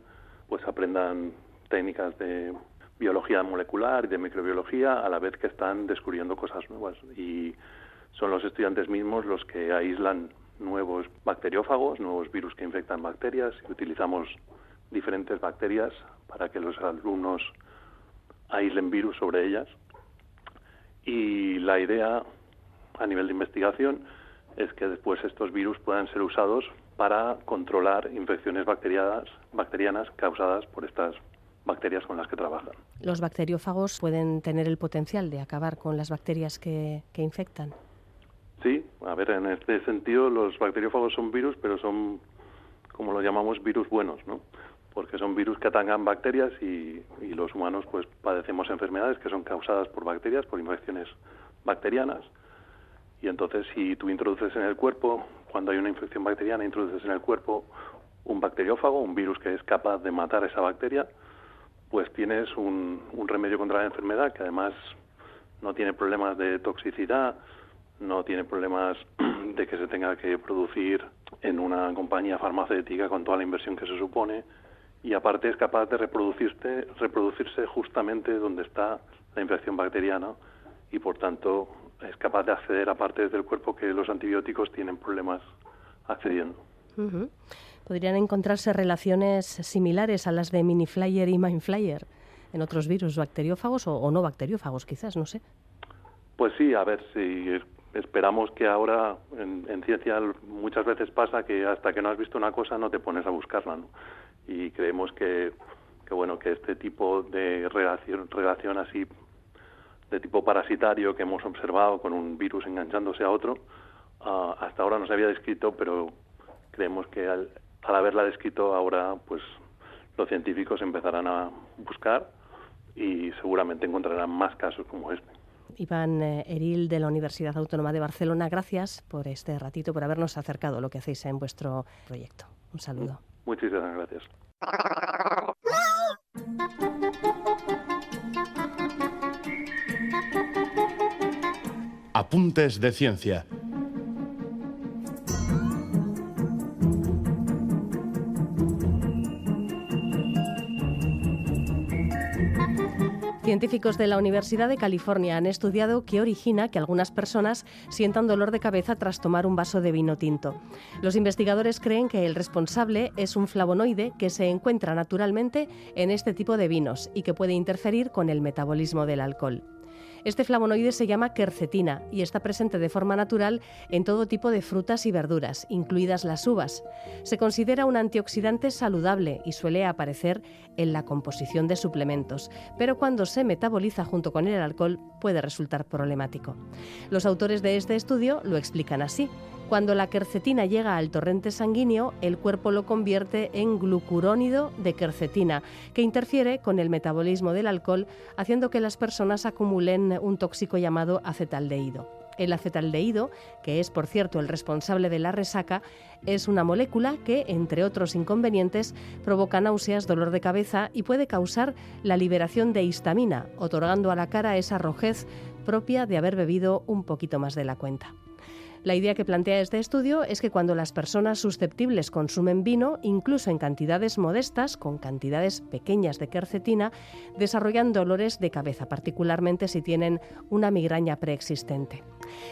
pues aprendan técnicas de biología molecular y de microbiología a la vez que están descubriendo cosas nuevas. Y son los estudiantes mismos los que aíslan nuevos bacteriófagos, nuevos virus que infectan bacterias y utilizamos diferentes bacterias para que los alumnos aíslen virus sobre ellas y la idea a nivel de investigación es que después estos virus puedan ser usados para controlar infecciones bacterianas, bacterianas causadas por estas bacterias con las que trabajan. ¿Los bacteriófagos pueden tener el potencial de acabar con las bacterias que, que infectan? Sí, a ver, en este sentido los bacteriófagos son virus, pero son, como lo llamamos, virus buenos, ¿no? Porque son virus que atacan bacterias y, los humanos pues padecemos enfermedades que son causadas por bacterias, por infecciones bacterianas. Y entonces si tú introduces en el cuerpo, cuando hay una infección bacteriana, introduces en el cuerpo un bacteriófago, un virus que es capaz de matar esa bacteria, pues tienes un, un remedio contra la enfermedad que además no tiene problemas de toxicidad, no tiene problemas <clears throat> de que se tenga que producir en una compañía farmacéutica con toda la inversión que se supone, y aparte es capaz de reproducirse, reproducirse justamente donde está la infección bacteriana y por tanto es capaz de acceder a partes del cuerpo que los antibióticos tienen problemas accediendo. ¿Podrían encontrarse relaciones similares a las de Miniflyer y Mindflyer en otros virus bacteriófagos o, no bacteriófagos quizás, no sé? Pues sí, a ver, si esperamos que ahora en, en, ciencia muchas veces pasa que hasta que no has visto una cosa no te pones a buscarla, ¿no? Y creemos que, bueno que este tipo de relación, relación así de tipo parasitario que hemos observado con un virus enganchándose a otro ah, hasta ahora no se había descrito pero creemos que al, haberla descrito ahora pues los científicos empezarán a buscar y seguramente encontrarán más casos como este. Iván eh, Eril de la Universidad Autónoma de Barcelona, gracias por este ratito, por habernos acercado lo que hacéis en vuestro proyecto. Un saludo. Muchísimas gracias. Apuntes de ciencia Científicos de la Universidad de California han estudiado qué origina que algunas personas sientan dolor de cabeza tras tomar un vaso de vino tinto. Los investigadores creen que el responsable es un flavonoide que se encuentra naturalmente en este tipo de vinos y que puede interferir con el metabolismo del alcohol. Este flavonoide se llama quercetina y está presente de forma natural en todo tipo de frutas y verduras, incluidas las uvas. Se considera un antioxidante saludable y suele aparecer en la composición de suplementos, pero cuando se metaboliza junto con el alcohol puede resultar problemático. Los autores de este estudio lo explican así. Cuando la quercetina llega al torrente sanguíneo, el cuerpo lo convierte en glucurónido de quercetina, que interfiere con el metabolismo del alcohol, haciendo que las personas acumulen un tóxico llamado acetaldehído. El acetaldehído, que es por cierto el responsable de la resaca, es una molécula que, entre otros inconvenientes, provoca náuseas, dolor de cabeza y puede causar la liberación de histamina, otorgando a la cara esa rojez propia de haber bebido un poquito más de la cuenta. La idea que plantea este estudio es que cuando las personas susceptibles consumen vino, incluso en cantidades modestas, con cantidades pequeñas de quercetina, desarrollan dolores de cabeza, particularmente si tienen una migraña preexistente.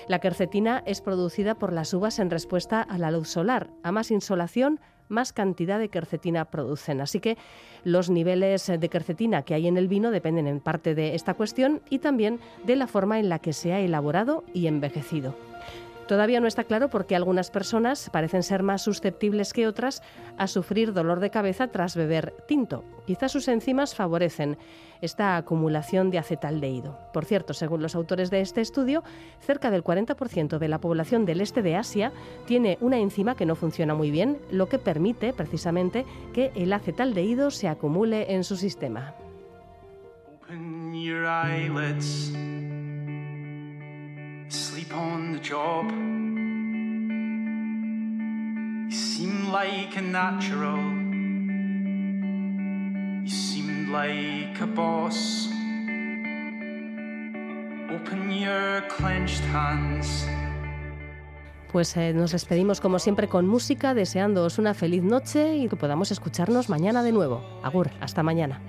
La quercetina es producida por las uvas en respuesta a la luz solar. A más insolación, más cantidad de quercetina producen. Así que los niveles de quercetina que hay en el vino dependen en parte de esta cuestión y también de la forma en la que se ha elaborado y envejecido. Todavía no está claro por qué algunas personas parecen ser más susceptibles que otras a sufrir dolor de cabeza tras beber tinto. Quizás sus enzimas favorecen esta acumulación de acetaldehído. Por cierto, según los autores de este estudio, cerca del 40% de la población del este de Asia tiene una enzima que no funciona muy bien, lo que permite precisamente que el acetaldehído se acumule en su sistema. Sleep on the job. You seem like a natural. You seemed like a boss. Open your clenched hands. Pues eh, nos despedimos como siempre con música, deseándoos una feliz noche y que podamos escucharnos mañana de nuevo. Agur, hasta mañana.